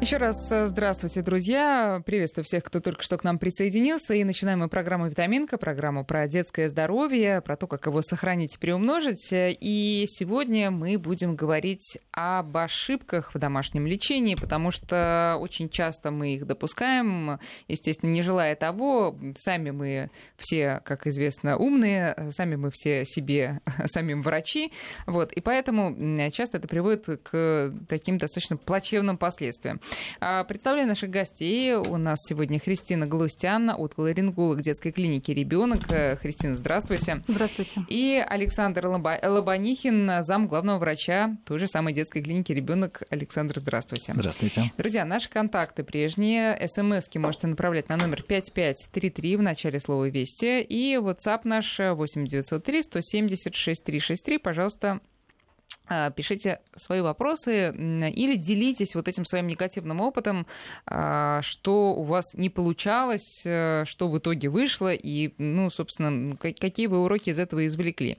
Еще раз э, здравствуйте, друзья. Приветствую всех, кто только что к нам присоединился. И начинаем мы программу «Витаминка», программу про детское здоровье, про то, как его сохранить и приумножить. И сегодня мы будем говорить об ошибках в домашнем лечении, потому что очень часто мы их допускаем, естественно, не желая того. Сами мы все, как известно, умные, сами мы все себе, самим врачи. Вот. И поэтому часто это приводит к таким достаточно плачевным последствиям. А, представляю наших гостей. У нас сегодня Христина Галустян, отоларинголог детской клиники «Ребенок». Э, Христина, здравствуйте. Здравствуйте. И Александр Лобанихин, зам главного врача той же самой детской клиники «Ребенок». Александр, здравствуйте. Здравствуйте. Друзья, наши контакты прежние. СМСки можете направлять на номер 5533 в начале слова «Вести». И WhatsApp наш 8903 170 6363. Пожалуйста, пишите свои вопросы или делитесь вот этим своим негативным опытом, а, что у вас не получалось, э, что в итоге вышло, и, ну, собственно, какие вы уроки из этого извлекли.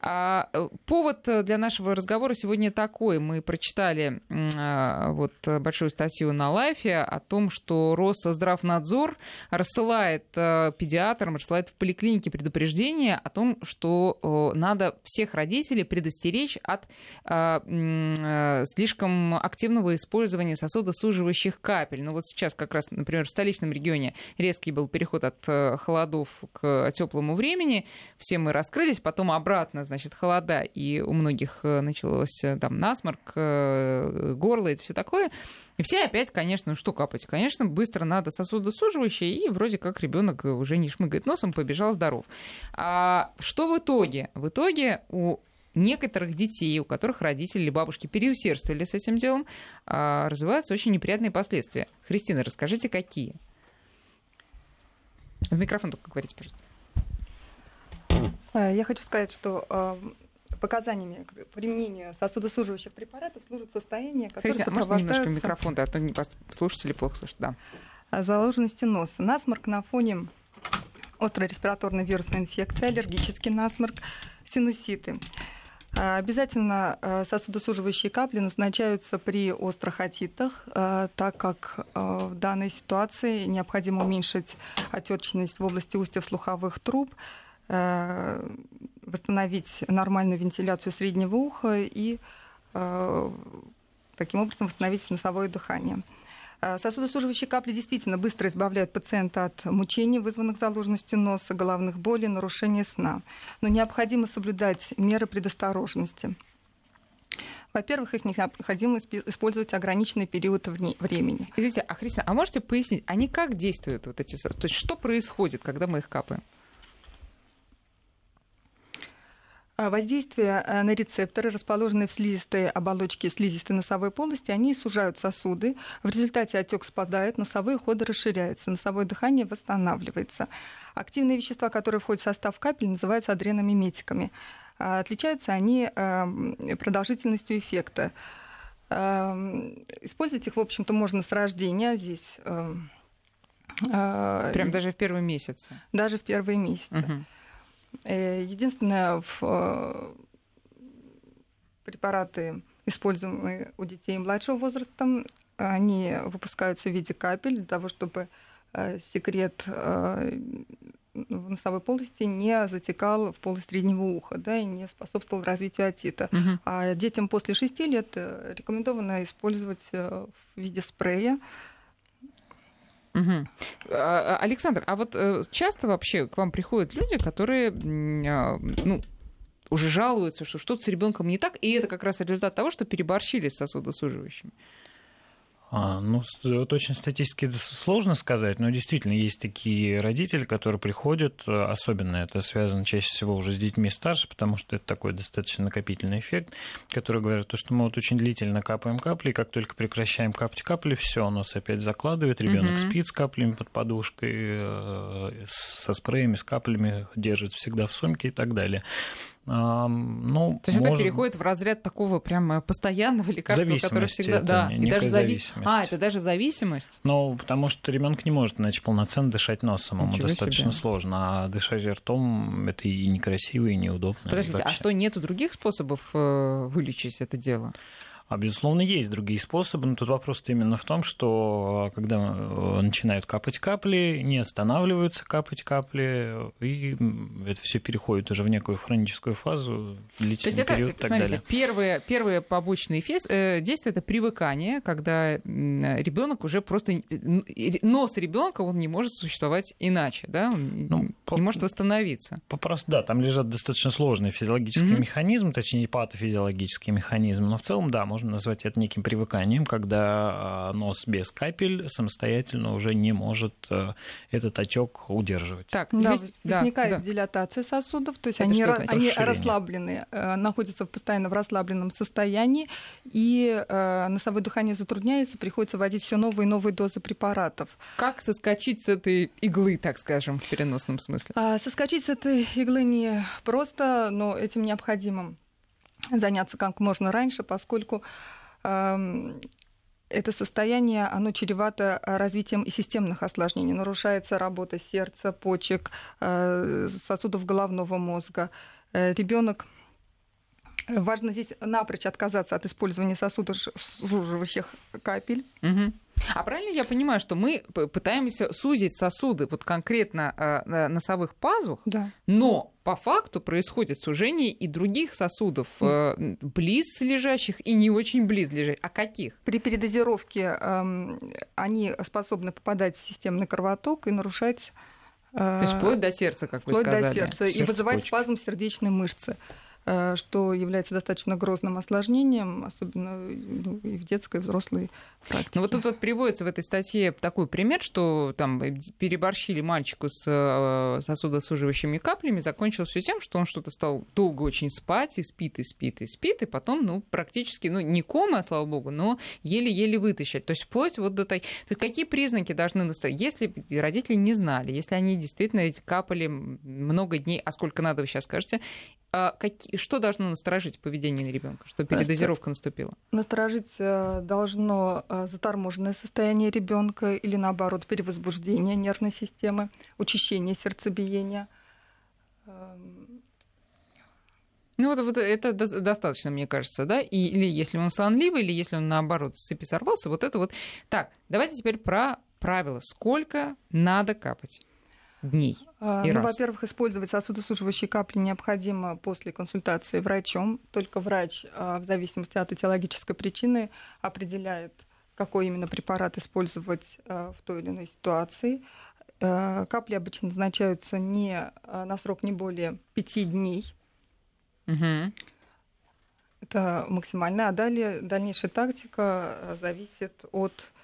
А, э, повод для нашего разговора сегодня такой. Мы прочитали вот большую статью на Лайфе о том, что Россздравнадзор рассылает э, педиатрам, рассылает в поликлинике предупреждение о том, что надо всех родителей предостеречь от а, э, слишком активного использования сосудосуживающих капель. Ну вот сейчас как раз, например, в столичном регионе резкий был переход от э, холодов к теплому времени. Все мы раскрылись, потом обратно, значит, холода, и у многих э, началось там насморк, горло и все такое. И все опять, конечно, что капать? Конечно, быстро надо сосудосуживающее, и вроде как ребенок уже не шмыгает носом, побежал здоров. А что в итоге? В итоге у некоторых детей, у которых родители или бабушки переусердствовали с этим делом, а, развиваются очень неприятные последствия. Христина, расскажите, какие? В микрофон только говорите, пожалуйста. Э, я хочу сказать, что э, показаниями к применению сосудосуживающих препаратов служит состояние, которое Христина, а можно немножко микрофон, да, а то слушатели плохо слышат, да. Заложенности носа. Насморк на фоне острой респираторной вирусной инфекции, аллергический насморк, синуситы. А, обязательно а, сосудосуживающие капли назначаются при острых отитах, а, так как в данной ситуации необходимо уменьшить отечность в области устьев слуховых труб, восстановить нормальную вентиляцию среднего уха и таким образом восстановить носовое дыхание. Э, сосудосуживающие капли действительно быстро избавляют пациента от мучений, вызванных заложенностью носа, головных болей, нарушения сна. Но необходимо соблюдать меры предосторожности. Во-первых, их необходимо использовать ограниченный период времени. Извините, а Христина, а можете пояснить, они как действуют, вот эти, то есть что происходит, когда мы их капаем? А воздействие э, на рецепторы, расположенные в слизистой оболочке слизистой носовой полости, они сужают сосуды. В результате отек спадает, носовые ходы расширяются, носовое дыхание восстанавливается. Активные вещества, которые входят в состав капель, называются адреномиметиками. А отличаются они эм, продолжительностью эффекта. Эм, использовать их, в общем-то, можно с рождения. Здесь эм, э, Прям даже в первые месяцы? Даже в первые месяцы. Угу. Э, единственное, в э, препараты, используемые у детей младшего возраста, они выпускаются в виде капель для того, чтобы э, секрет в носовой полости не затекал в полость среднего уха да, и не способствовал развитию отита. Угу. А детям после 6 лет рекомендовано использовать в виде спрея Угу. Александр, а вот э, часто вообще к вам приходят люди, которые, а, ну, уже жалуются, что что-то с ребенком не так, и это как раз результат того, что переборщили с сосудосуживающими. А, ну, точно статистики сложно сказать, но действительно есть такие родители, которые приходят, э, особенно это связано чаще всего уже с детьми старше, потому что это такой достаточно накопительный эффект, которые говорят, что мы вот очень длительно капаем капли, и как только прекращаем капать капли, все, нос опять закладывает, ребенок угу. спит с каплями под подушкой, э, со спреями, с каплями, держит всегда в сумке и так далее. Ну, То есть может... это переходит в разряд такого прям постоянного лекарства, которое всегда... Да, и даже зави... А, это даже зависимость? Ну, потому что ребенок не может, значит, полноценно дышать носом, ему Ничего достаточно себе. сложно, а дышать ртом это и некрасиво, и неудобно. Подождите, а что, нету других способов э, вылечить это дело? А, безусловно, есть другие способы, но тут вопрос именно в том, что когда э, начинают капать капли, не останавливаются капать капли, и это все переходит уже в некую хроническую фазу, длительный То есть период это, и так смотрите, далее. Первые, первые побочные фес, э, действия это привыкание, когда ребенок уже просто нос ребенка он не может существовать иначе, да, он ну, не по... может восстановиться. Попросту, да, там лежат достаточно сложные физиологические mm-hmm. механизмы, точнее патофизиологические механизмы, но в целом, да, можно назвать это неким привыканием, когда а, нос без капель самостоятельно уже не может э, этот отек удерживать. Так, да, здесь, возникает да, дилатация сосудов, то есть это они, они расслаблены, э, находятся постоянно в расслабленном состоянии, и э, носовое дыхание затрудняется, приходится вводить все новые и новые дозы препаратов. Как соскочить с этой иглы, так скажем, в переносном смысле? А, соскочить с этой иглы не просто, но этим необходимо заняться как можно раньше, поскольку это состояние, оно чревато развитием и системных осложнений. Нарушается работа сердца, почек, э, сосудов головного мозга. Э, Ребенок Важно здесь напрочь отказаться от использования сосудосуживающих капель. Угу. А правильно я понимаю, что мы пытаемся сузить сосуды вот конкретно э, носовых пазух, да. но по факту происходит сужение и других сосудов, э, близ лежащих и не очень близ лежащих. А каких? При передозировке э, они способны попадать в системный кровоток и нарушать... Э, То есть вплоть до сердца, как вы сказали. Вплоть до сердца. Сердце и вызывать спазм сердечной мышцы. Э, что является достаточно грозным осложнением, особенно ну, и в детской, и взрослой практике. Ну вот тут вот приводится в этой статье такой пример, что там переборщили мальчику с э, сосудосуживающими каплями, закончилось все тем, что он что-то стал долго очень спать, и спит, и спит, и спит, и потом, ну, практически, ну, не кома, слава богу, но еле-еле вытащить. То есть вплоть вот до таких... То есть какие признаки должны настоять? Если родители не знали, если они действительно эти капали много дней, а сколько надо, вы сейчас скажете, а какие, что должно насторожить поведение ребенка, что передозировка наступила? Насторожить э, должно э, заторможенное состояние ребенка или наоборот перевозбуждение нервной системы, учащение сердцебиения. Эм. Ну вот, вот это достаточно, мне кажется, да? И, или если он сонливый, или если он наоборот с цепи сорвался, вот это вот. Так, давайте теперь про правила. Сколько надо капать? дней? А, и ну, во-первых, использовать сосудосуживающие капли необходимо после консультации врачом. Только врач, а, в зависимости от этиологической причины, определяет, какой именно препарат использовать а, в той или иной ситуации. Капли обычно назначаются не на срок не более пяти дней. Угу. Это максимально. А далее дальнейшая тактика зависит от Э,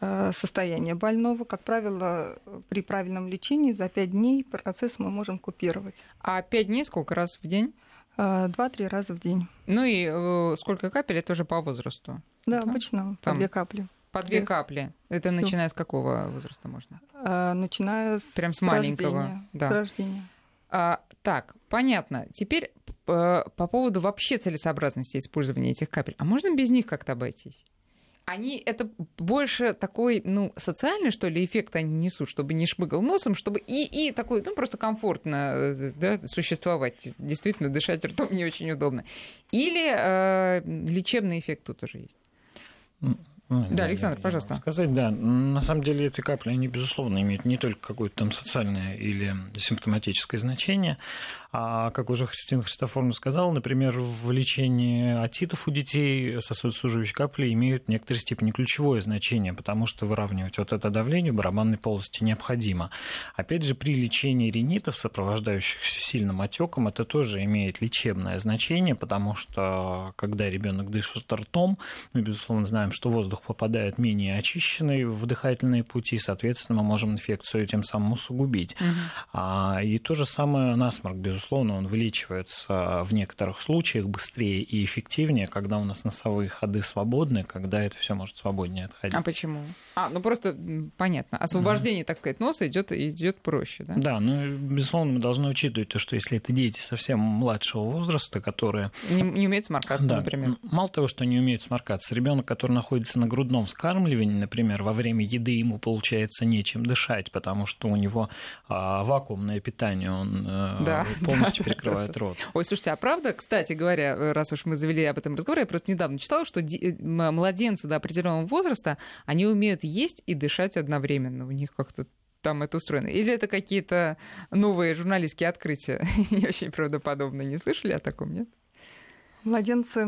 состояние больного. Как правило, при правильном лечении за 5 дней процесс мы можем купировать. А 5 дней сколько раз в день? Э, два-три раза в день. Ну и э, сколько капель, это уже по возрасту? Да, да? обычно Там... по две капли. По две капли. Это Всё. начиная с какого возраста можно? А, начиная с Прям с маленького. Рождения. Да. С рождения. А, так, понятно. Теперь по поводу вообще целесообразности использования этих капель. А можно без них как-то обойтись? Они это больше такой, ну, социальный, что ли, эффект они несут, чтобы не шмыгал носом, чтобы и, и такой, ну, просто комфортно э, да, существовать. Действительно, дышать ртом не очень удобно. Или э, лечебный эффект тут уже есть. Ну, да, Александр, пожалуйста. Сказать, да. На самом деле эти капли, они, безусловно, имеют не только какое-то там социальное или симптоматическое значение, а, как уже Христина Христофоровна сказала, например, в лечении отитов у детей сосудосуживающие капли имеют в некоторой степени ключевое значение, потому что выравнивать вот это давление в барабанной полости необходимо. Опять же, при лечении ринитов, сопровождающихся сильным отеком, это тоже имеет лечебное значение, потому что когда ребенок дышит ртом, мы, безусловно, знаем, что воздух попадает менее очищенный в дыхательные пути, соответственно, мы можем инфекцию тем самым усугубить. Угу. И то же самое насморк, безусловно он вылечивается в некоторых случаях быстрее и эффективнее, когда у нас носовые ходы свободны, когда это все может свободнее отходить. А почему? А, ну просто понятно. Освобождение, mm. так сказать, носа идет идет проще, да? Да, ну, безусловно, мы должны учитывать то, что если это дети совсем младшего возраста, которые... Не, не умеют сморкаться, да, например. Мало того, что не умеют сморкаться, ребенок, который находится на грудном вскармливании, например, во время еды ему получается нечем дышать, потому что у него а, вакуумное питание, он а, да, полностью да, перекрывает да, рот. Ой, слушайте, а правда, кстати говоря, раз уж мы завели об этом разговор, я просто недавно читала, что младенцы до определенного возраста, они умеют есть и дышать одновременно. У них как-то там это устроено? Или это какие-то новые журналистские открытия? Не очень правдоподобно. Не слышали о таком, нет? Младенцы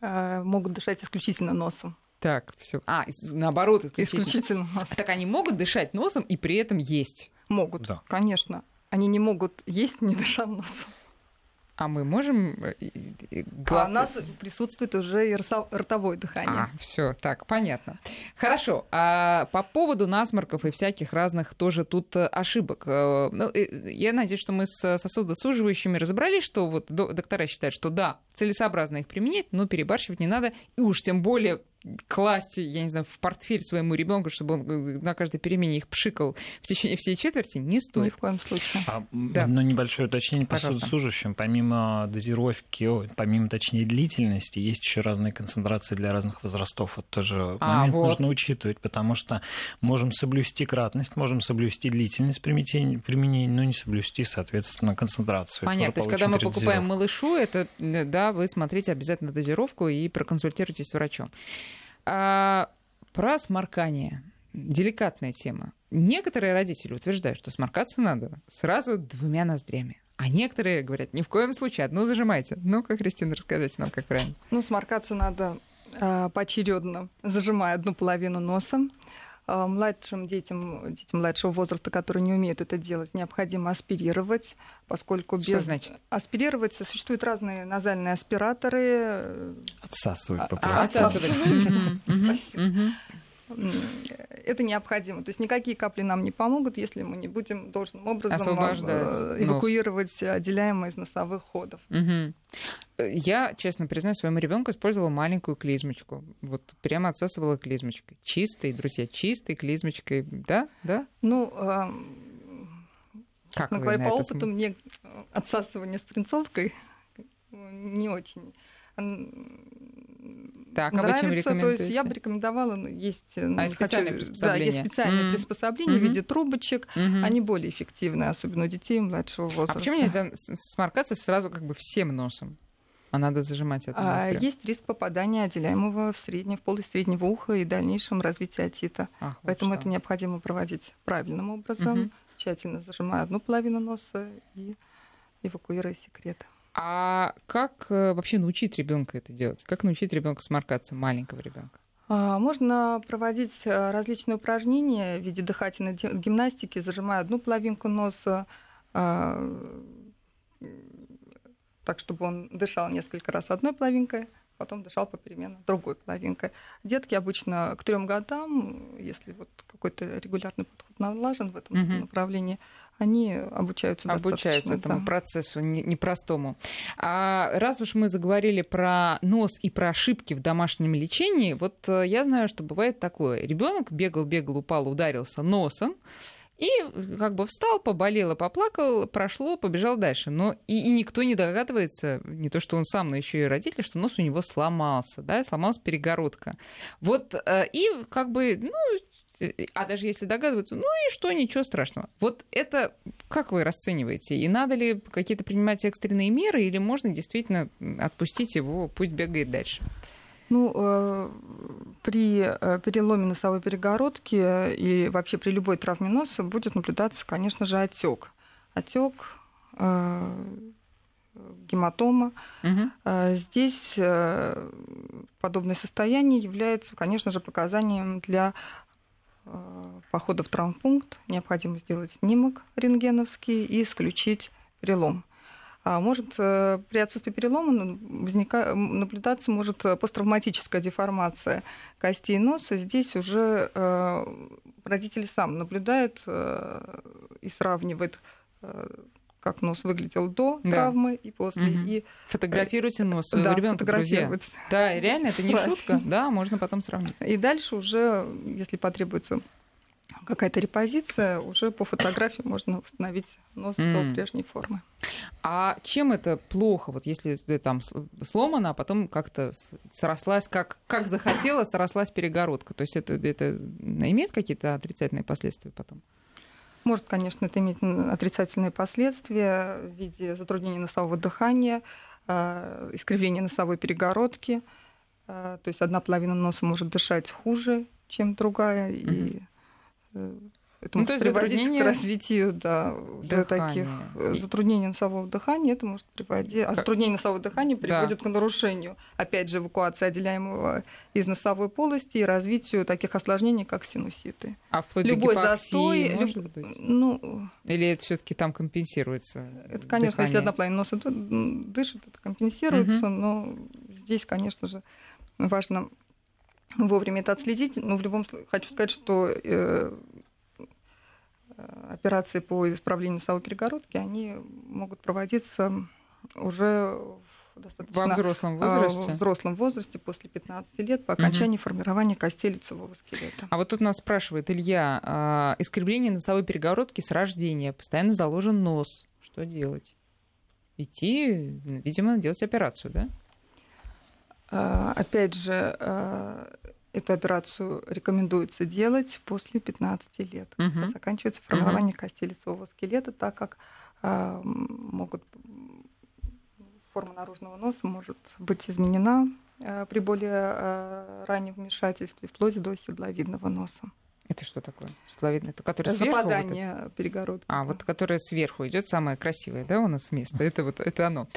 э, могут дышать исключительно носом. Так, все. А, наоборот, исключительно. исключительно носом. Так они могут дышать носом и при этом есть? Могут, да. конечно. Они не могут есть, не дыша носом. А мы можем... Э, а у нас присутствует уже и ротовое дыхание. А, все, так, понятно. Хорошо. А по поводу насморков и всяких разных тоже тут э, ошибок. Э, ну, я надеюсь, что мы с сосудосуживающими разобрались, что вот доктора считают, что да, целесообразно их применять, но перебарщивать не надо, и уж тем более класть, я не знаю, в портфель своему ребенку, чтобы он э, на каждой перемене их пшикал в течение всей четверти, не стоит. Ни в коем случае. А, да. Но небольшое уточнение по служащим. Помимо дозировки, помимо, точнее, длительности, есть еще разные концентрации для разных возрастов. Это тоже а, момент вот. нужно учитывать, потому что можем соблюсти кратность, можем соблюсти длительность применения, но не соблюсти, соответственно, концентрацию. Понятно. То есть, когда мы покупаем малышу, это, да, вы смотрите обязательно дозировку и проконсультируйтесь с врачом. А, про сморкание. Деликатная тема. Некоторые родители утверждают, что сморкаться надо сразу двумя ноздрями. А некоторые говорят, ни в коем случае, одну зажимайте. Ну-ка, Кристина, расскажите нам, как правильно. Ну, сморкаться надо э, поочередно, зажимая одну половину носом, младшим детям, детям младшего возраста, которые не умеют это делать, необходимо аспирировать, поскольку Что без... значит? Аспирировать существуют разные назальные аспираторы. Отсасывать а, попросту. Отсасывать это необходимо. То есть никакие капли нам не помогут, если мы не будем должным образом э, эвакуировать нос. отделяемые из носовых ходов. Угу. Я, честно признаюсь, своему ребенку использовала маленькую клизмочку. Вот прямо отсасывала клизмочкой. Чистой, друзья, чистой клизмочкой. Да? Да? Ну, э, как ну, по опыту мне отсасывание с принцовкой не очень так, нравится. А вы чем то есть я бы рекомендовала, ну, есть, ну, а, специальные хочу, приспособления. Да, есть специальные mm-hmm. приспособления mm-hmm. в виде трубочек. Mm-hmm. Они более эффективны, особенно у детей младшего возраста. А почему нельзя сморкаться сразу как бы всем носом? А надо зажимать это а, Есть риск попадания отделяемого в среднее, в полость среднего уха и дальнейшем развития отита. Ах, вот Поэтому что. это необходимо проводить правильным образом, угу. тщательно зажимая одну половину носа и эвакуируя секрет. А как э, вообще научить ребенка это делать? Как научить ребенка сморкаться, маленького ребенка? А, можно проводить э, различные упражнения в виде дыхательной гимнастики, зажимая одну половинку носа, а, так, чтобы он дышал несколько раз одной половинкой, потом дышал попеременно другой половинкой. Детки обычно к трем годам, если вот какой-то регулярный подход налажен в этом угу. направлении, они обучаются Обучаются этому да. процессу непростому. А раз уж мы заговорили про нос и про ошибки в домашнем лечении, вот э, я знаю, что бывает такое. Ребенок бегал, бегал, упал, ударился носом, и как бы встал, поболел и поплакал, прошло, побежал дальше. Но и, и никто не догадывается, не то что он сам, но еще и родители, что нос у него сломался, да, сломалась перегородка. Вот, э, и как бы, ну, а даже если догадываются, ну и что, ничего страшного. Вот это как вы расцениваете? И надо ли какие-то принимать экстренные меры, или можно действительно отпустить его, пусть бегает дальше? Ну, э, при э, переломе носовой перегородки и вообще при любой травме носа будет наблюдаться, конечно же, отек. Отек, э, гематома. Угу. Здесь подобное состояние является, конечно же, показанием для похода в травмпункт. Необходимо сделать снимок рентгеновский и исключить перелом. А может э, при отсутствии перелома возника... наблюдаться может посттравматическая деформация костей носа. Здесь уже э, родитель сам наблюдает э, и сравнивает как нос выглядел до да. травмы и после. Угу. И... Фотографируйте нос своего да, ребенка, друзья. Да, реально, это не шутка. Да, можно потом сравнить. И дальше уже, если потребуется какая-то репозиция, уже по фотографии можно восстановить нос mm. до прежней формы. А чем это плохо? Вот если там сломано, а потом как-то срослась, как, как захотела, срослась перегородка. То есть это, это имеет какие-то отрицательные последствия потом? Может, конечно, это иметь отрицательные последствия в виде затруднения носового дыхания, а, искривления носовой перегородки. А, то есть одна половина носа может дышать хуже, чем другая, mm-hmm. и это ну, может приводить к развитию да, таких э, затруднений носового дыхания. Это может приводить... А затруднение носового дыхания приводит да. к нарушению, опять же, эвакуации отделяемого из носовой полости и развитию таких осложнений, как синуситы. А вплоть Любой до застой... Может люб... быть? Ну... Или это все таки там компенсируется? Это, конечно, дыхание? если одна половина носа дышит, это компенсируется, угу. но здесь, конечно же, важно вовремя это отследить. Но в любом случае хочу сказать, что э, Э, операции по исправлению носовой перегородки, они могут проводиться уже достаточно во взрослом возрасте? В взрослом возрасте, после 15 лет, по окончании угу. формирования костей лицевого скелета. А вот тут нас спрашивает Илья, а, искривление носовой перегородки с рождения, постоянно заложен нос, что делать? Идти, видимо, делать операцию, да? А, опять же, а, Эту операцию рекомендуется делать после 15 лет, угу. когда заканчивается формирование угу. костей лицевого скелета, так как э, могут форма наружного носа может быть изменена э, при более э, раннем вмешательстве, вплоть до седловидного носа. Это что такое? Седловидное? Это которое сверху? Западание вот перегородки. А, вот которое сверху идет, самое красивое, да, у нас место? Это вот, это оно.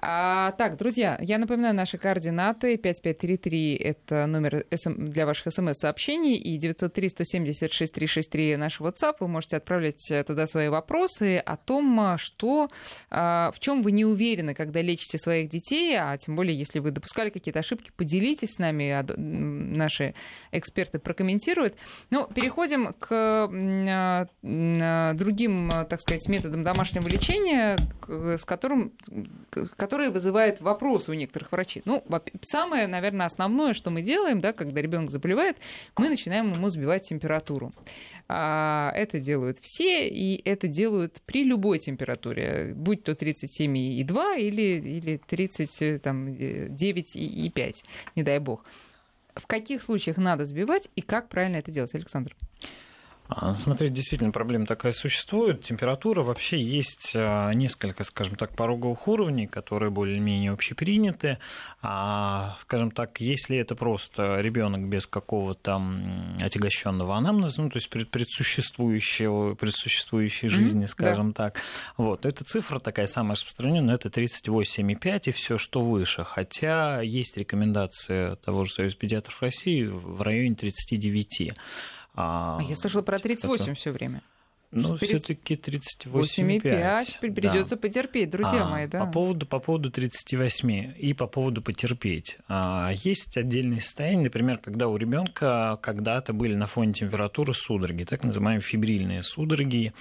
А, так, друзья, я напоминаю наши координаты. 5533 — это номер для ваших смс-сообщений, и 903-176-363 наш WhatsApp. Вы можете отправлять э, туда свои вопросы о том, что, а, в чем вы не уверены, когда лечите своих детей, а тем более, если вы допускали какие-то ошибки, поделитесь с нами, наши эксперты прокомментируют. Ну, переходим к а, другим, так сказать, методам домашнего лечения, с которым, которые вызывают вопросы у некоторых врачей. Ну, самое, наверное, основное, что мы делаем, да, когда ребенок заболевает, мы начинаем ему сбивать температуру. А, это делают все, и это делают при любой температуре, будь то 37,2 или, или 39,5, не дай бог в каких случаях надо сбивать и как правильно это делать, Александр? А, ну, смотрите, действительно, проблема такая существует. Температура вообще есть а, несколько, скажем так, пороговых уровней, которые более-менее общеприняты. А, скажем так, если это просто ребенок без какого-то отягощенного анамнеза, ну, то есть предсуществующего, предсуществующей жизни, mm-hmm, скажем да. так, вот, эта цифра такая самая распространенная, это 38,5 и все, что выше. Хотя есть рекомендация того же Союза педиатров России в районе 39. А, а я слышала про 38 это... все время. Ну, перед... все-таки 38,5. Придется да. потерпеть, друзья а, мои, да. По поводу, по поводу 38 и по поводу потерпеть. А, есть отдельные состояния, например, когда у ребенка когда-то были на фоне температуры судороги, так называемые фибрильные судороги,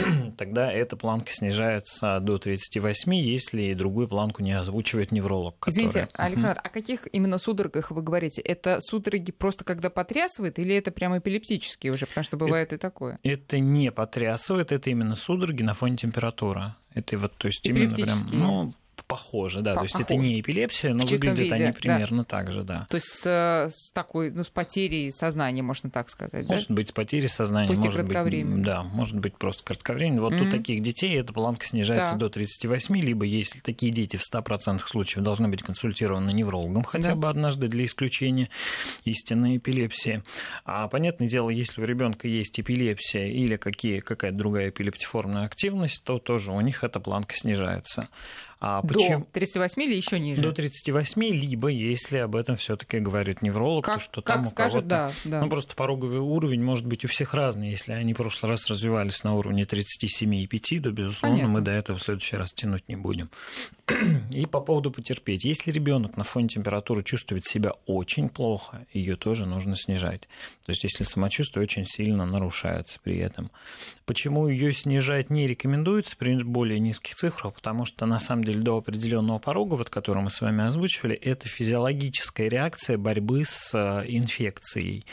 тогда эта планка снижается до 38, если другую планку не озвучивает невролог. Который... Извините, Александр, о каких именно судорогах вы говорите? Это судороги просто когда потрясывает или это прямо эпилептические уже? Потому что бывает это, и такое. Это не потрясывает, это именно судороги на фоне температуры. Это вот, то есть именно прям, ну, похоже, да. По- то есть это не эпилепсия, но выглядят виде, они примерно да. так же, да. То есть с, с такой, ну, с потерей сознания, можно так сказать, Может да? быть, с потерей сознания, Пусть может быть, да, может быть просто кратковременно. Вот mm-hmm. у таких детей эта планка снижается да. до 38, либо если такие дети в 100% случаев должны быть консультированы неврологом хотя да. бы однажды для исключения истинной эпилепсии. А понятное дело, если у ребенка есть эпилепсия или какие, какая-то другая эпилептиформная активность, то тоже у них эта планка снижается. А почему... До 38 или еще ниже? До 38, либо если об этом все-таки говорит невролог, как, то что как там у кого-то... Да, да. Ну, просто пороговый уровень может быть у всех разный. Если они в прошлый раз развивались на уровне 37,5, то, безусловно, Понятно. мы до этого в следующий раз тянуть не будем. И по поводу потерпеть. Если ребенок на фоне температуры чувствует себя очень плохо, ее тоже нужно снижать. То есть, если самочувствие очень сильно нарушается при этом. Почему ее снижать не рекомендуется при более низких цифрах? Потому что, на самом деле, до определенного порога, вот который мы с вами озвучивали, это физиологическая реакция борьбы с э, инфекцией.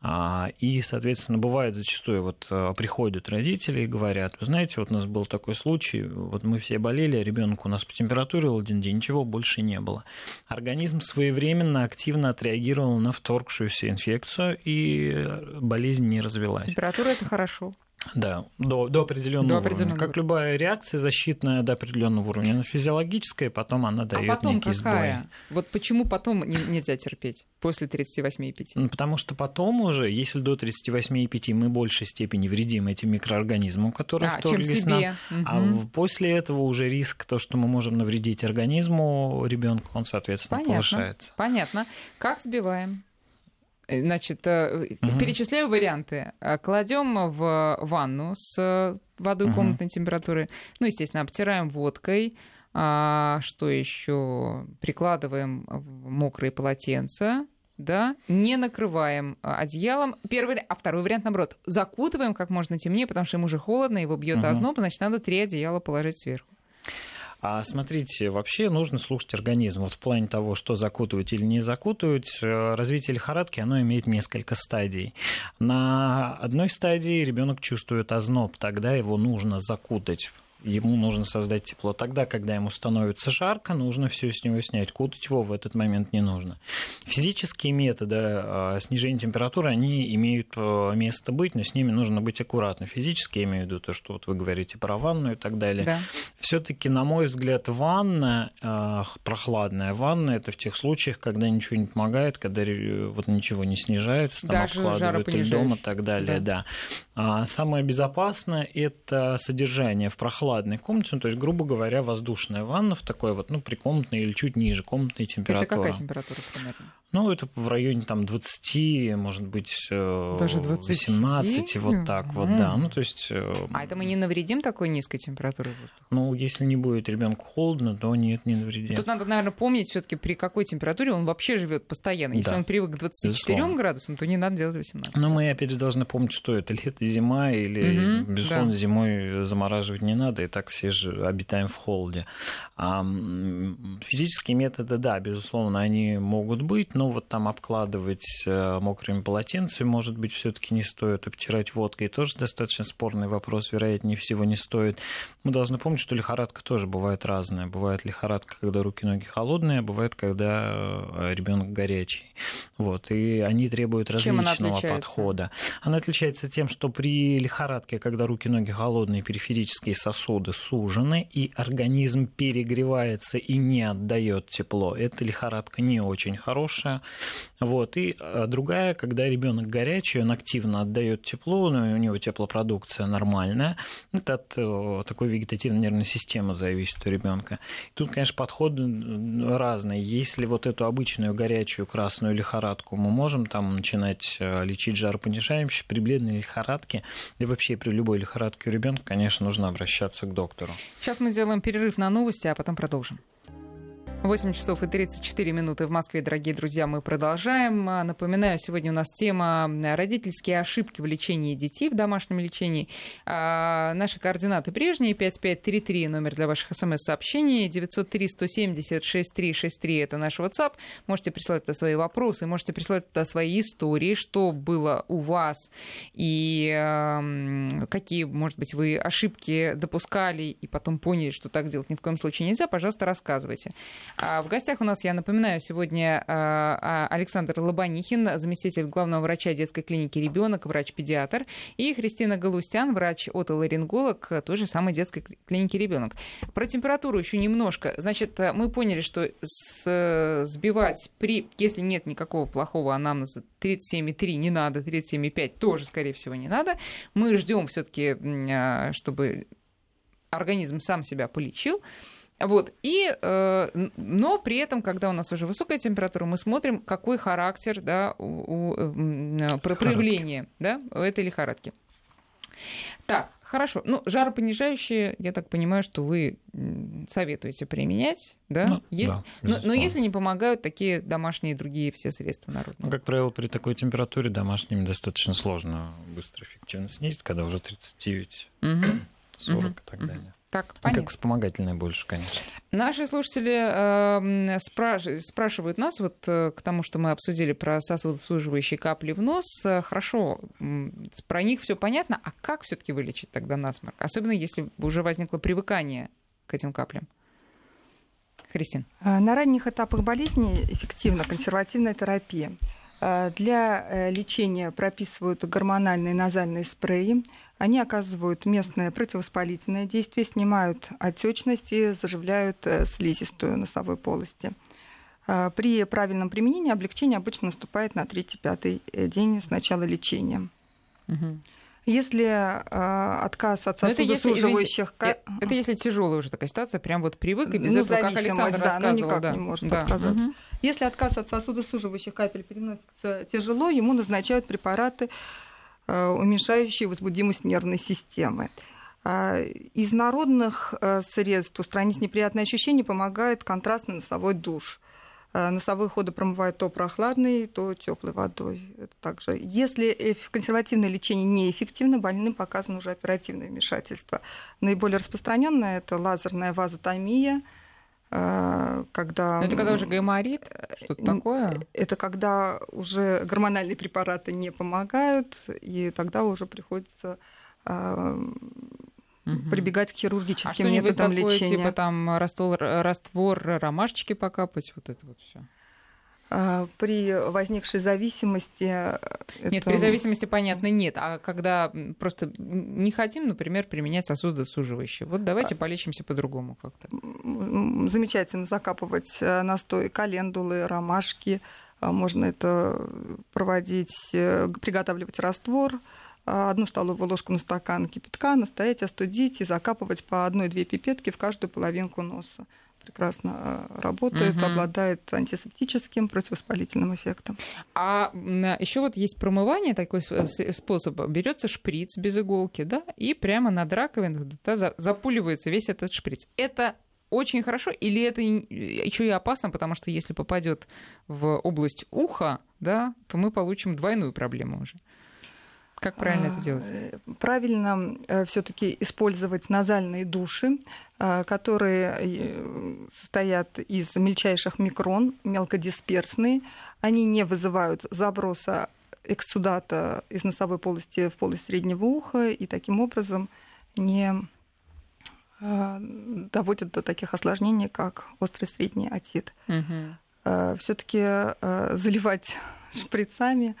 А, и, соответственно, бывает зачастую, вот э, приходят родители и говорят, вы знаете, вот у нас был такой случай, вот мы все болели, а ребенок у нас по температуре один день, ничего больше не было. Организм своевременно, активно отреагировал на вторгшуюся инфекцию, и болезнь не развелась. Температура – это хорошо. Да, до, до определенного, до определенного уровня. Как уровня. любая реакция защитная до определенного уровня. Она физиологическая, потом она дает а потом некий какая? сбой. Вот почему потом не, нельзя терпеть после 38,5? Ну, потому что потом уже, если до 38,5 мы в большей степени вредим этим микроорганизмам, которые а, вторглись нам, угу. а после этого уже риск, то, что мы можем навредить организму ребенка, он, соответственно, Понятно. повышается. Понятно. Как сбиваем? Значит, угу. перечисляю варианты. Э, Кладем в ванну с водой угу. комнатной температуры. Ну, естественно, обтираем водкой. А, что еще? Прикладываем мокрые полотенца да, не накрываем одеялом. Первый, а второй вариант, наоборот, закутываем как можно темнее, потому что ему уже холодно, его бьет угу. озноб, значит, надо три одеяла положить сверху. А смотрите, вообще нужно слушать организм. Вот в плане того, что закутывать или не закутывать, э, развитие лихорадки, оно имеет несколько стадий. На одной стадии ребенок чувствует озноб, тогда его нужно закутать ему нужно создать тепло. Тогда, когда ему становится жарко, нужно все с него снять. Кутать его в этот момент не нужно. Физические методы а, снижения температуры, они имеют а, место быть, но с ними нужно быть аккуратно. Физически я имею в виду то, что вот вы говорите про ванну и так далее. Да. Все-таки, на мой взгляд, ванна, а, прохладная ванна, это в тех случаях, когда ничего не помогает, когда вот ничего не снижается, там Даже обкладывают льдом и так далее. Да. Да. Самое безопасное – это содержание в прохладной прохладной комнате, ну, то есть, грубо говоря, воздушная ванна в такой вот, ну, прикомнатной или чуть ниже комнатной температуры. Это какая температура примерно? Ну, это в районе там 20, может быть, э, Даже 20? 18, вот так mm-hmm. вот, да. Ну, то есть... Э, а это мы не навредим такой низкой температуры воздуха? Ну, если не будет ребенку холодно, то нет, не навредим. Тут надо, наверное, помнить все таки при какой температуре он вообще живет постоянно. Если да. он привык к 24 Безусловно. градусам, то не надо делать 18. Но мы, опять же, должны помнить, что это лето, зима, или, mm-hmm, безусловно, да. зимой замораживать не надо, и так все же обитаем в холоде. А физические методы, да, безусловно, они могут быть, но вот там обкладывать э, мокрыми полотенцами, может быть, все-таки не стоит, обтирать водкой, тоже достаточно спорный вопрос, вероятнее всего не стоит. Мы должны помнить, что лихорадка тоже бывает разная. Бывает лихорадка, когда руки-ноги холодные, а бывает, когда э, ребенок горячий. Вот, и они требуют различного она подхода. Она отличается тем, что при лихорадке, когда руки-ноги холодные, периферические сосуды сужены, и организм перегревается, и не отдает тепло, эта лихорадка не очень хорошая. Вот. И а, другая, когда ребенок горячий, он активно отдает тепло, но у него теплопродукция нормальная. Это от э, такой вегетативной нервной системы зависит у ребенка. Тут, конечно, подходы разные. Если вот эту обычную горячую красную лихорадку мы можем там начинать э, лечить жаропонижающей, при бледной лихорадке, и вообще при любой лихорадке у ребенка, конечно, нужно обращаться к доктору. Сейчас мы сделаем перерыв на новости, а потом продолжим. 8 часов и 34 минуты в Москве, дорогие друзья, мы продолжаем. А, напоминаю, сегодня у нас тема родительские ошибки в лечении детей, в домашнем лечении. А, наши координаты прежние, 5533, номер для ваших смс-сообщений, 903-170-6363, это наш WhatsApp. Можете присылать туда свои вопросы, можете присылать туда свои истории, что было у вас и э, какие, может быть, вы ошибки допускали и потом поняли, что так делать ни в коем случае нельзя, пожалуйста, рассказывайте. А в гостях у нас, я напоминаю, сегодня а, а, Александр Лобанихин, заместитель главного врача детской клиники «Ребенок», врач-педиатр, и Христина Галустян, врач-отоларинголог той же самой детской клиники «Ребенок». Про температуру еще немножко. Значит, мы поняли, что сбивать при, если нет никакого плохого анамнеза, 37,3 не надо, 37,5 тоже, скорее всего, не надо. Мы ждем все-таки, чтобы организм сам себя полечил. Вот. И, э, но при этом, когда у нас уже высокая температура, мы смотрим, какой характер да, у, у, э, проявления да, этой лихорадки. Так, хорошо. Ну, жаропонижающие, я так понимаю, что вы советуете применять, да? Ну, Есть... да но, но если не помогают такие домашние другие все средства народные? Ну, как правило, при такой температуре домашними достаточно сложно быстро, эффективно снизить, когда уже 39, угу. 40 угу. и так далее. Так, Ну, понятно. Как вспомогательное больше, конечно. Наши слушатели э, спраш- спрашивают нас вот э, к тому, что мы обсудили про сосудосуживающие капли в нос. Э, Хорошо, м, про них все понятно, а как все-таки вылечить тогда насморк? Особенно если уже возникло привыкание к этим каплям. Христин. Э, На ранних этапах болезни эффективна консервативная терапия. Э, Для э, лечения прописывают гормональные назальные спреи. Они оказывают местное противовоспалительное действие, снимают отечность и заживляют э, слизистую носовой полости. Э, При правильном применении облегчение обычно наступает на 3-5 день с начала лечения. Мгм. Если э, отказ от Но это если, сосудосуживающих... извините, э, это если тяжелая уже такая ситуация, прям вот привык и без Ну, этого, как Александр да, ну, рассказывал. никак да. не может Да. отказаться. Мгм. Если отказ от сосудосуживающих капель переносится тяжело, ему назначают препараты, э, уменьшающие возбудимость нервной системы. А Из народных э, средств устранить неприятные ощущения помогает контрастный носовой душ. Э, Носовые ходы промывают то прохладной, то теплой водой. Также. Если консервативное лечение неэффективно, больным показано уже оперативное вмешательство. Наиболее распространенное это лазерная вазотомия, э, когда Но это когда уже гайморит, что-то такое? это когда уже гормональные препараты не помогают, и тогда уже приходится э, прибегать к А хирургическим что-нибудь методам такое, лечения. типа там раствор, раствор ромашечки покапать, вот это вот все. А, При возникшей зависимости... э, Нет, это- при зависимости, понятно, нет. А когда просто не хотим, например, применять сосудосуживающие, вот давайте полечимся по-другому как-то. замечательно закапывать э, настой календулы, ромашки. А, Можно это проводить, э, приготавливать раствор, а, одну столовую ложку на стакан кипятка, настоять, остудить и закапывать по одной-две пипетки в каждую половинку носа. Прекрасно э, работает, Мгм. обладает антисептическим, противовоспалительным эффектом. А еще вот есть промывание, такой способ. Берется шприц без иголки, да, и прямо над раковиной да, за- запуливается весь этот шприц. Это очень хорошо, или это еще и опасно, потому что если попадет в область уха, да, то мы получим двойную проблему уже. Как правильно это делать? А, э, Правильно все-таки использовать назальные души, э, которые э, состоят из мельчайших микрон, мелкодисперсные. Они не вызывают заброса экссудата из носовой полости в полость среднего уха и таким образом не э, доводят до таких осложнений, как острый средний отит. Мгм. Все-таки заливать шприцами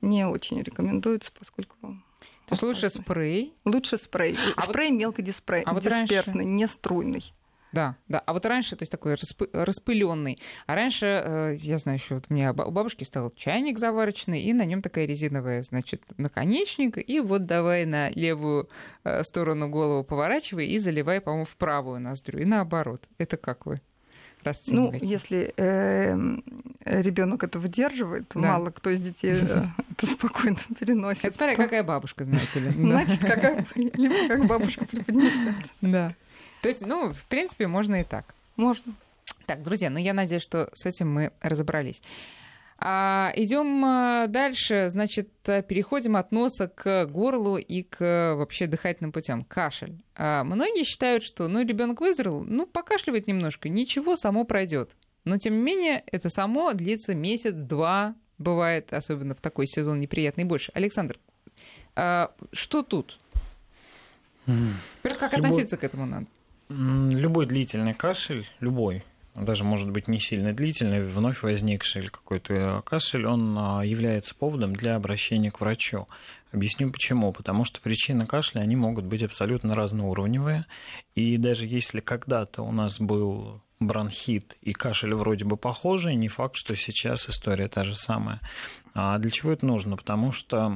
не очень рекомендуется, поскольку То есть лучше спрей. Лучше спрей. А вот- спрей мелкодисперсный, а вот раньше- не струйный. Да, да. А вот раньше, то есть такой распы- распыленный. А раньше, э, я знаю, еще вот у меня у бабушки стал чайник заварочный, и на нем такая резиновая, значит, наконечник, и вот давай на левую э, сторону голову поворачивай и заливай, по-моему, в правую ноздрю. И наоборот. Это как вы Ну, расцениваете? если ребенок это выдерживает, Да. мало кто из детей э, это спокойно переносит. Это смотря какая бабушка, знаете ли. Значит, какая, либо как бабушка преподнесет. Да. То есть, ну, в принципе, можно и так. Можно. Так, друзья, ну я надеюсь, что с этим мы разобрались. А, идем а, дальше, значит, а, переходим от носа к горлу и к а, вообще дыхательным путям. Кашель. А, многие считают, что, ну, ребенок выздоровел, ну, покашливает немножко, ничего, само пройдет. Но тем не менее, это само длится месяц-два, бывает, особенно в такой сезон неприятный больше. Александр, а, что тут? Во-первых, как Любой- относиться к этому надо? Любой длительный кашель, любой, даже может быть не сильно длительный, вновь возникший какой-то кашель, он а, является поводом для обращения к врачу. Объясню почему. Потому что причины кашля, они могут быть абсолютно разноуровневые. И даже если когда-то у нас был бронхит и кашель вроде бы похожий, не факт, что сейчас история та же самая. А для чего это нужно? Потому что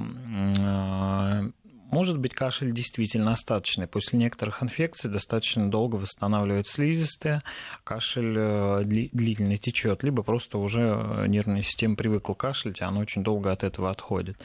а, может быть, кашель действительно остаточный. После некоторых инфекций достаточно долго восстанавливает слизистые, кашель э, дли- длительно течет, либо просто уже э, нервная система привыкла кашлять, и она очень долго от этого отходит.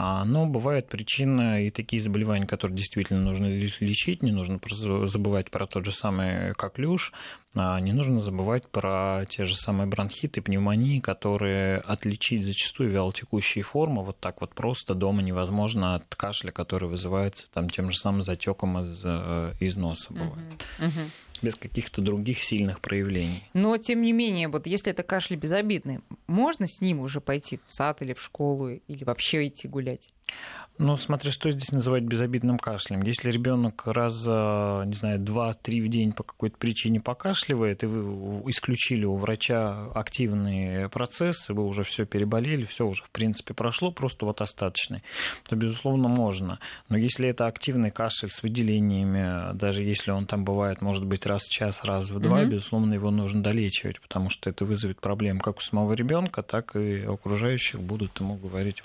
А, но бывает причина и такие заболевания, которые действительно нужно лечить, не нужно забывать про тот же самый коклюш, а не нужно забывать про те же самые бронхиты, пневмонии, которые отличить зачастую вялотекущие формы вот так вот просто дома невозможно от кашля, который вызывается там тем же самым затеком из, э, из носа бывает. Uh-huh. Uh-huh без каких-то других сильных проявлений. Но, тем не менее, вот если это кашель безобидный, можно с ним уже пойти в сад или в школу, или вообще идти гулять? Ну, смотри, что здесь называть безобидным кашлем. Если ребенок раз, не знаю, два-три в день по какой-то причине покашливает, и вы исключили у врача активные процессы, вы уже все переболели, все уже, в принципе, прошло, просто вот остаточный, то, безусловно, можно. Но если это активный кашель с выделениями, даже если он там бывает, может быть, раз в час, раз в два, mm-hmm. безусловно, его нужно долечивать, потому что это вызовет проблем как у самого ребенка, так и окружающих будут ему говорить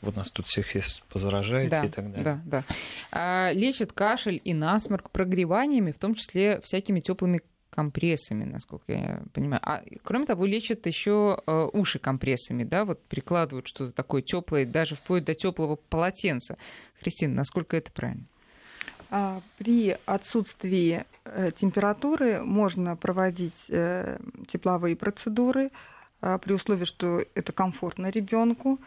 вот нас тут всех позаражаете да, и так далее. Да, да. А, лечат кашель и насморк прогреваниями, в том числе всякими теплыми компрессами, насколько я понимаю. А кроме того, лечат еще э, уши компрессами, да, вот прикладывают что-то такое теплое, даже вплоть до теплого полотенца. Христина, насколько это правильно? А, при отсутствии э, температуры можно проводить э, тепловые процедуры а, при условии, что это комфортно ребенку.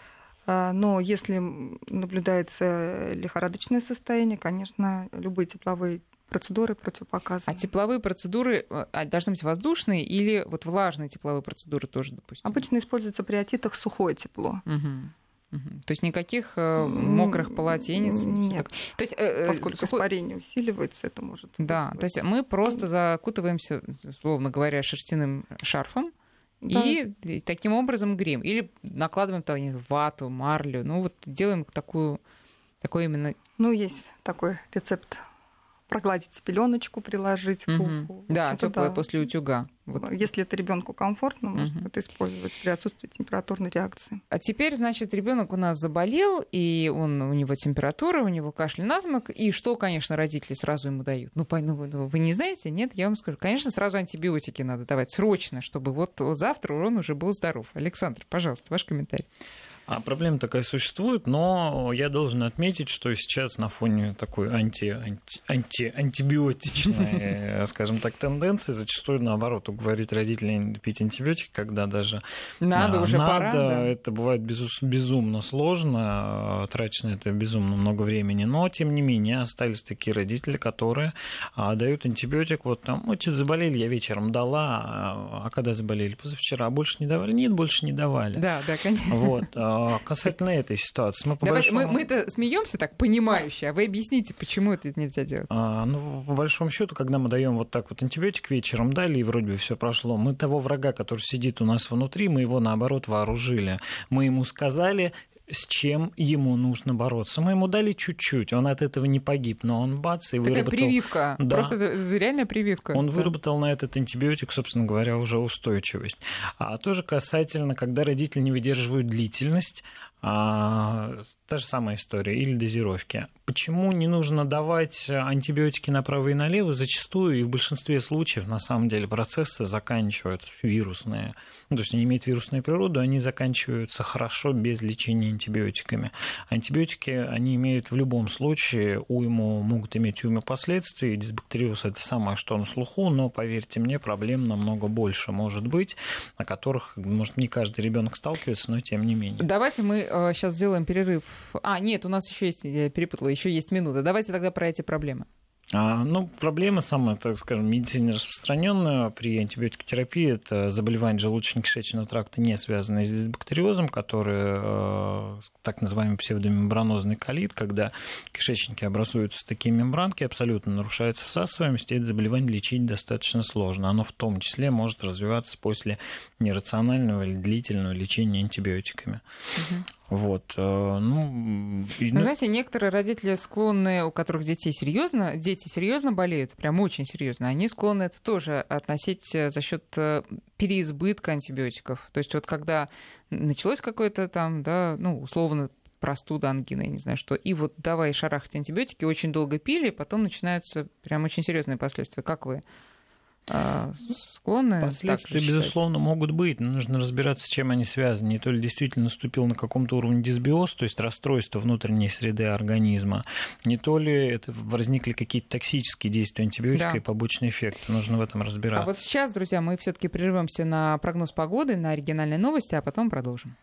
А, но если наблюдается лихорадочное состояние, конечно, любые тепловые процедуры противопоказаны. А тепловые процедуры э, а, должны быть воздушные или вот влажные тепловые процедуры тоже допустим? Обычно используется при отитах сухое тепло. Угу. То есть никаких э, мокрых полотенец? Нет. То есть, э, поскольку сухой... испарение усиливается, это может... Да, то есть мы просто закутываемся, условно говоря, шерстяным шарфом, да. И таким образом грим. Или накладываем там вату, марлю. Ну, вот делаем такую, такой именно... Ну, есть такой рецепт прогладить пеленочку, приложить угу. к уху. Да, теплое да. после утюга. Вот. Если это ребенку комфортно, можно угу. это использовать при отсутствии температурной реакции. А теперь, значит, ребенок у нас заболел, и он, у него температура, у него кашель, насморк, и что, конечно, родители сразу ему дают? Ну, ну, ну, вы не знаете? Нет, я вам скажу. Конечно, сразу антибиотики надо давать срочно, чтобы вот, вот завтра он уже был здоров. Александр, пожалуйста, ваш комментарий. А проблема такая существует, но я должен отметить, что сейчас на фоне такой анти, анти, анти, антибиотичной, скажем так, тенденции зачастую наоборот уговорить родителей пить антибиотики, когда даже надо а, уже надо, пора, да. это бывает безумно сложно, трачено это безумно много времени, но тем не менее остались такие родители, которые а, дают антибиотик, вот там, вот заболели, я вечером дала, а, а когда заболели? Позавчера, а больше не давали? Нет, больше не давали. Да, да, конечно. Вот. А, касательно этой ситуации, мы по Давайте, большому... мы, мы-то смеемся так понимающе, а вы объясните, почему это нельзя делать? А, ну, по большому счету, когда мы даем вот так вот антибиотик вечером, дали, и вроде бы все прошло, мы того врага, который сидит у нас внутри, мы его наоборот вооружили. Мы ему сказали, с чем ему нужно бороться. Мы ему дали чуть-чуть, он от этого не погиб, но он бац и Такая выработал... прививка, да. просто реальная прививка. Он да. выработал на этот антибиотик, собственно говоря, уже устойчивость. А тоже касательно, когда родители не выдерживают длительность, а, та же самая история, или дозировки. Почему не нужно давать антибиотики направо и налево? Зачастую и в большинстве случаев, на самом деле, процессы заканчиваются вирусные. Ну, то есть они имеют вирусную природу, они заканчиваются хорошо без лечения антибиотиками. Антибиотики, они имеют в любом случае уйму, могут иметь уйму последствий. Дисбактериоз – это самое, что на слуху, но, поверьте мне, проблем намного больше может быть, о которых, может, не каждый ребенок сталкивается, но тем не менее. Давайте мы сейчас э, сделаем перерыв. А, нет, у нас еще есть, я перепутала, еще есть минута. Давайте тогда про эти проблемы. А, ну, проблема самая, так скажем, медицине распространенная при антибиотикотерапии – это заболевание желудочно-кишечного тракта, не связанное с дисбактериозом, который э, так называемый псевдомембранозный колит, когда кишечники образуются такие мембранки, абсолютно нарушается всасываемость, и это заболевание лечить достаточно сложно. Оно в том числе может развиваться после нерационального или длительного лечения антибиотиками. Угу. Вот, э, ну, и... ну, знаете, некоторые родители склонны, у которых детей серьезно, дети серьезно болеют, прям очень серьезно, они склонны это тоже относить э, за счет э, переизбытка антибиотиков. То есть вот когда началось какое-то там, да, ну, условно, простуда, ангина, я не знаю что, и вот давай шарахать антибиотики, очень долго пили, потом начинаются прям очень серьезные последствия. Как вы склонны. Последствия, безусловно, могут быть, но нужно разбираться, с чем они связаны. Не то ли действительно наступил на каком-то уровне дисбиоз, то есть расстройство внутренней среды организма, не то ли это возникли какие-то токсические действия антибиотика да. и побочные эффекты. Нужно в этом разбираться. А вот сейчас, друзья, мы все-таки прервемся на прогноз погоды, на оригинальные новости, а потом продолжим.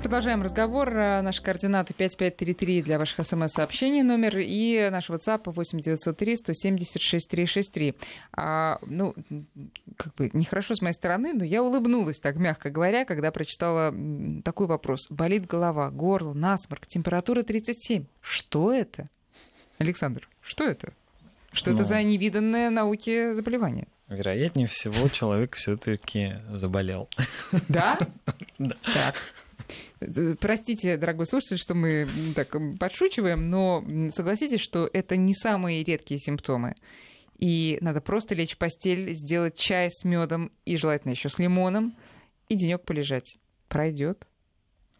Продолжаем разговор. Наши координаты 5533 для ваших смс-сообщений номер и наш WhatsApp 8903 176 363. А, ну, как бы нехорошо с моей стороны, но я улыбнулась, так мягко говоря, когда прочитала такой вопрос. Болит голова, горло, насморк, температура 37. Что это? Александр, что это? Что ну, это за невиданное науке заболевание? Вероятнее всего, человек все-таки заболел. Да? Да. Так. Простите, дорогой слушатель, что мы так подшучиваем, но согласитесь, что это не самые редкие симптомы. И надо просто лечь в постель, сделать чай с медом и желательно еще с лимоном, и денек полежать. Пройдет.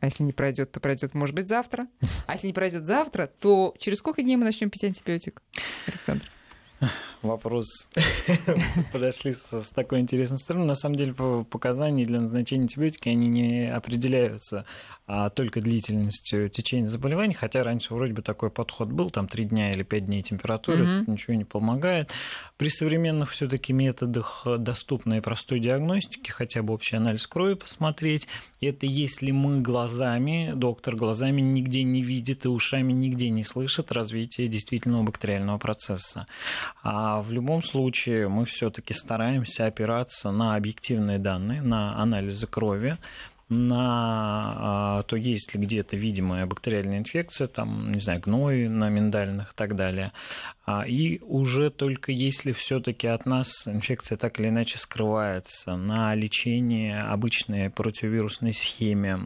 А если не пройдет, то пройдет, может быть, завтра. А если не пройдет завтра, то через сколько дней мы начнем пить антибиотик, Александр? вопрос подошли с, с такой интересной стороны. На самом деле показания для назначения антибиотики они не определяются а только длительностью течения заболевания, хотя раньше вроде бы такой подход был, там 3 дня или 5 дней температуры, mm-hmm. ничего не помогает. При современных все таки методах доступной и простой диагностики, хотя бы общий анализ крови посмотреть, это если мы глазами, доктор глазами нигде не видит и ушами нигде не слышит развитие действительного бактериального процесса. А в любом случае мы все-таки стараемся опираться на объективные данные, на анализы крови, на а, то, есть ли где-то видимая бактериальная инфекция, там, не знаю, гной на миндальных и так далее. А, и уже только если все-таки от нас инфекция так или иначе скрывается на лечении обычной противовирусной схеме,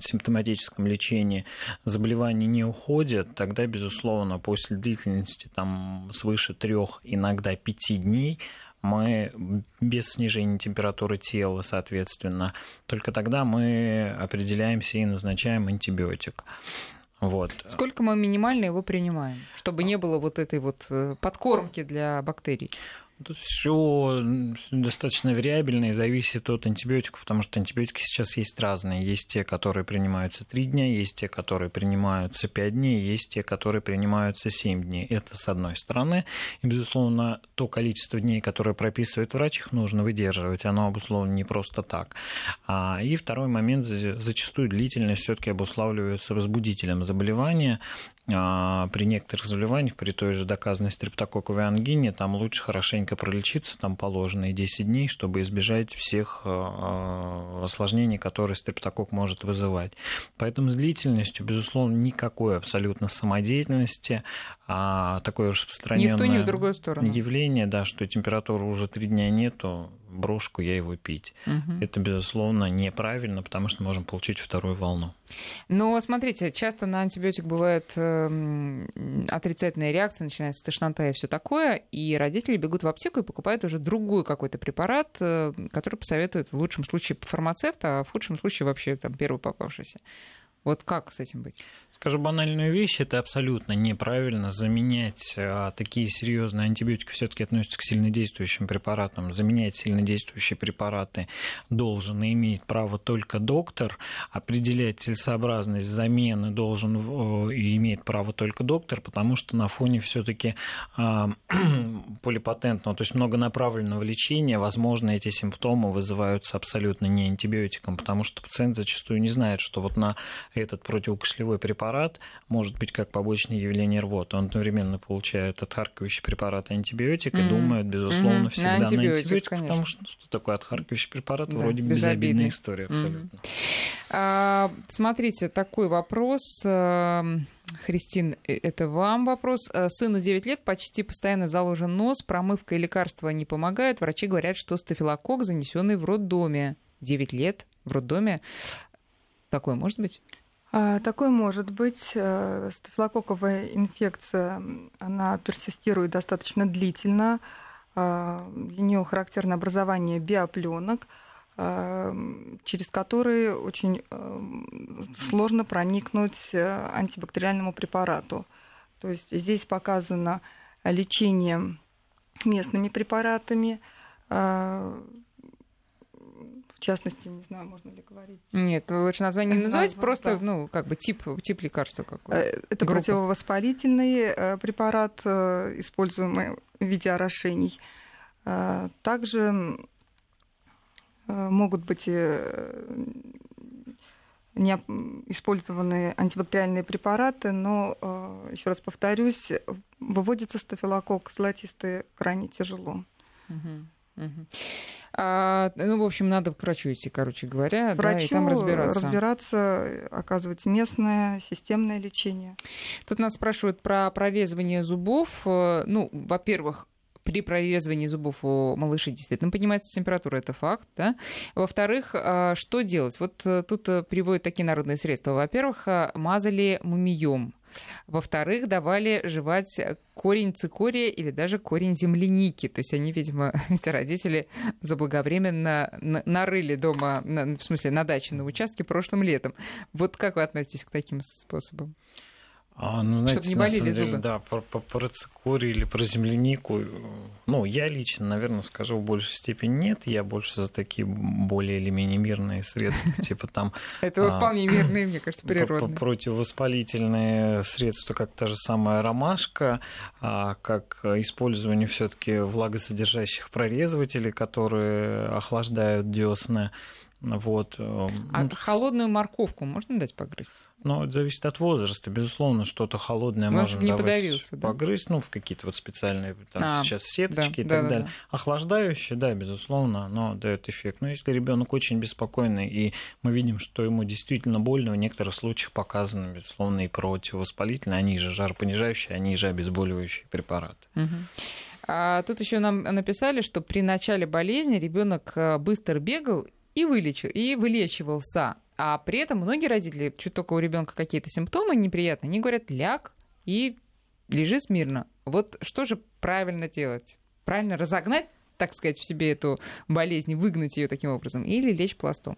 симптоматическом лечении заболевание не уходит, тогда, безусловно, после длительности там, свыше трех, иногда пяти дней мы без снижения температуры тела, соответственно, только тогда мы определяемся и назначаем антибиотик. Вот. Сколько мы минимально его принимаем, чтобы не было вот этой вот э, подкормки для бактерий? Тут все достаточно вариабельно и зависит от антибиотиков, потому что антибиотики сейчас есть разные. Есть те, которые принимаются 3 дня, есть те, которые принимаются 5 дней, есть те, которые принимаются 7 дней. Это с одной стороны. И, безусловно, то количество дней, которое прописывает врач, их нужно выдерживать. Оно обусловлено не просто так. А, и второй момент, зачастую длительность все-таки обуславливается возбудителем заболевания. А, при некоторых заболеваниях, при той же доказанной стрептококковой ангине, там лучше хорошенько пролечиться, там положенные 10 дней, чтобы избежать всех а, осложнений, которые стрептокок может вызывать. Поэтому с длительностью, безусловно, никакой абсолютно самодеятельности, а такое распространенное ни в ту, ни в другую сторону. явление, да, что температуры уже три дня нету, брошку я его пить. Угу. Это, безусловно, неправильно, потому что можем получить вторую волну. Но смотрите, часто на антибиотик бывает э, отрицательная реакция, начинается тошнота и все такое, и родители бегут в аптеку и покупают уже другой какой-то препарат, э, который посоветует в лучшем случае фармацевт, а в худшем случае вообще там первый попавшийся. Вот как с этим быть? Скажу банальную вещь, это абсолютно неправильно. Заменять а, такие серьезные антибиотики все-таки относятся к сильнодействующим препаратам. Заменять сильнодействующие препараты должен и имеет право только доктор. Определять целесообразность замены должен и имеет право только доктор, потому что на фоне все-таки а, полипатентного, то есть многонаправленного лечения, возможно, эти симптомы вызываются абсолютно не антибиотиком, потому что пациент зачастую не знает, что вот на этот противокашлевой препарат может быть как побочное явление рвоты. Он одновременно получает отхаркивающий препарат и антибиотик mm-hmm. и думает, безусловно, mm-hmm. всегда на антибиотик, на антибиотик потому что ну, что такое отхаркивающий препарат? Да, Вроде безобидная история абсолютно. Mm-hmm. А, смотрите, такой вопрос. Эм, Христин, э, это вам вопрос. Э, сыну 9 лет, почти постоянно заложен нос, промывка и лекарства не помогают. Врачи говорят, что стафилококк, занесенный в роддоме. 9 лет в роддоме. Такое может быть? А, такое может быть. Э, стафилококковая инфекция, она персистирует достаточно длительно. А, для нее характерно образование биопленок, а, через которые очень сложно проникнуть э, антибактериальному препарату. То есть здесь показано лечение местными препаратами. В частности, не знаю, можно ли говорить. Нет, лучше название не называть, просто, да. ну, как бы тип, тип лекарства какой э, Это Группа. противовоспалительный э, препарат, э, используемый в виде орошений. Также могут быть не использованы антибактериальные препараты, но, еще раз повторюсь, выводится стафилококк золотистый крайне тяжело. Угу, угу. А, ну, в общем, надо к врачу идти, короче говоря, врачу да, и там разбираться. разбираться, оказывать местное системное лечение. Тут нас спрашивают про прорезывание зубов. Э, ну, во-первых, при прорезывании зубов у малышей действительно поднимается температура, это факт. Да? Во-вторых, а, что делать? Вот э, тут э, приводят такие народные средства. Во-первых, мазали мумием во-вторых, давали жевать корень цикория или даже корень земляники. То есть они, видимо, эти родители заблаговременно нарыли дома, в смысле на даче, на участке прошлым летом. Вот как вы относитесь к таким способам? А, ну, знаете, Чтобы не болели деле, зубы. Да, про, про, про цикорий или про землянику. Ну, я лично, наверное, скажу в большей степени нет. Я больше за такие более или менее мирные средства, типа там... Это а, вполне мирные, мне кажется, природные. Противовоспалительные средства, как та же самая ромашка, а, как использование все таки влагосодержащих прорезывателей, которые охлаждают десны. Вот. Э, а ну, холодную морковку можно дать погрызть? Ну, это зависит от возраста. Безусловно, что-то холодное ну, можно не давать подавился, да? погрызть, ну, в какие-то вот специальные там, а, сейчас сеточки да, и так да, далее. Да, да. Охлаждающее, да, безусловно, оно дает эффект. Но если ребенок очень беспокойный, и мы видим, что ему действительно больно, в некоторых случаях показаны, безусловно, и противовоспалительные, они же жаропонижающие, они же обезболивающие препараты. Угу. А тут еще нам написали, что при начале болезни ребенок э, быстро бегал и, вылечил, и вылечивался. А при этом многие родители, чуть только у ребенка какие-то симптомы неприятные, они говорят, ляг и лежи смирно. Вот что же правильно делать? Правильно разогнать, так сказать, в себе эту болезнь, выгнать ее таким образом, или лечь пластом?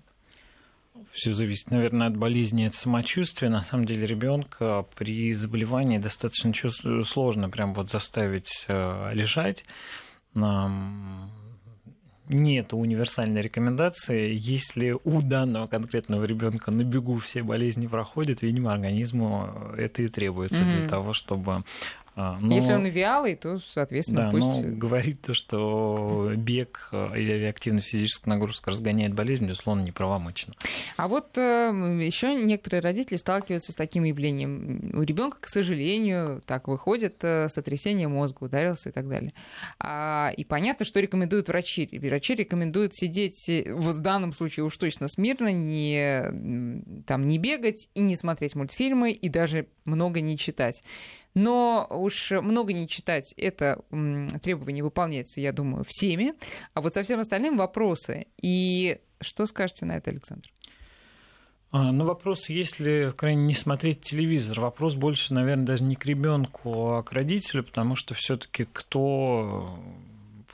Все зависит, наверное, от болезни, от самочувствия. На самом деле ребенка при заболевании достаточно сложно прям вот заставить э, лежать нет универсальной рекомендации. Если у данного конкретного ребенка на бегу все болезни проходят, видимо, организму это и требуется mm-hmm. для того, чтобы но... Если он вялый, то, соответственно, да, пусть... Но говорить то, что бег или активная физическая нагрузка разгоняет болезнь, безусловно, неправомочно. А вот э, еще некоторые родители сталкиваются с таким явлением. У ребенка, к сожалению, так выходит э, сотрясение мозга, ударился и так далее. А, и понятно, что рекомендуют врачи. Врачи рекомендуют сидеть, э, вот в данном случае уж точно смирно, не, там, не бегать и не смотреть мультфильмы, и даже много не читать. Но уж много не читать, это требование выполняется, я думаю, всеми. А вот со всем остальным вопросы. И что скажете на это, Александр? А, ну, вопрос, если крайне не смотреть телевизор, вопрос больше, наверное, даже не к ребенку, а к родителю, потому что все-таки кто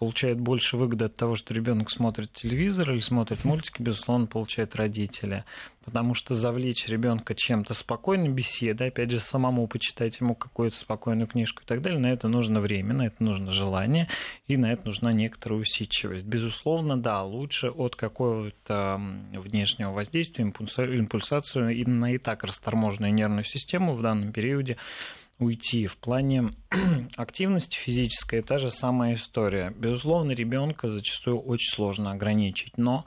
получает больше выгоды от того, что ребенок смотрит телевизор или смотрит мультики, безусловно, получает родители. Потому что завлечь ребенка чем-то спокойной беседой, опять же, самому почитать ему какую-то спокойную книжку и так далее, на это нужно время, на это нужно желание, и на это нужна некоторая усидчивость. Безусловно, да, лучше от какого-то внешнего воздействия, импульсацию и на и так расторможенную нервную систему в данном периоде уйти. В плане активности физической та же самая история. Безусловно, ребенка зачастую очень сложно ограничить, но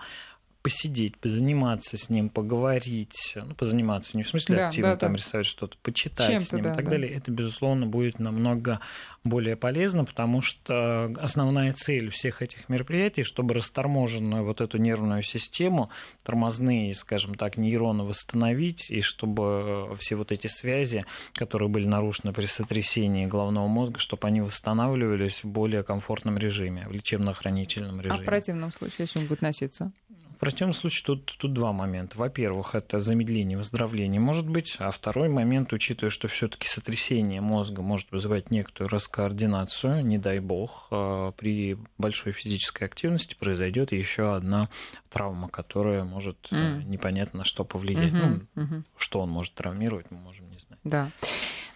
посидеть, позаниматься с ним, поговорить, ну, позаниматься не в смысле да, активно да, там да. рисовать что-то, почитать Чем-то, с ним да, и так да. далее, это, безусловно, будет намного более полезно, потому что основная цель всех этих мероприятий, чтобы расторможенную вот эту нервную систему, тормозные, скажем так, нейроны восстановить, и чтобы все вот эти связи, которые были нарушены при сотрясении головного мозга, чтобы они восстанавливались в более комфортном режиме, в лечебно-охранительном режиме. А в противном случае, если он будет носиться? В противном случае тут, тут два момента. Во-первых, это замедление выздоровления может быть, а второй момент, учитывая, что все-таки сотрясение мозга может вызывать некоторую раскоординацию, не дай бог, а, при большой физической активности произойдет еще одна травма, которая может mm. непонятно на что повлиять. Mm-hmm. Ну, mm-hmm. Что он может травмировать, мы можем не знать. Да.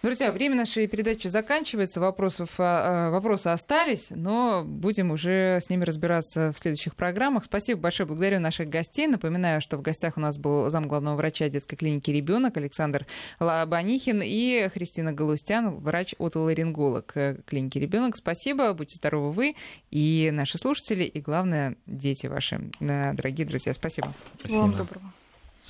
Друзья, время нашей передачи заканчивается. Вопросов, а, а, вопросы остались, но будем уже с ними разбираться в следующих программах. Спасибо большое. Благодарю наших гостей. Напоминаю, что в гостях у нас был зам главного врача детской клиники «Ребенок» Александр Лабанихин и Христина Галустян, врач-отоларинголог клиники «Ребенок». Спасибо. Будьте здоровы вы и наши слушатели, и, главное, дети ваши. Дорогие друзья, спасибо. Спасибо. Всего вам доброго.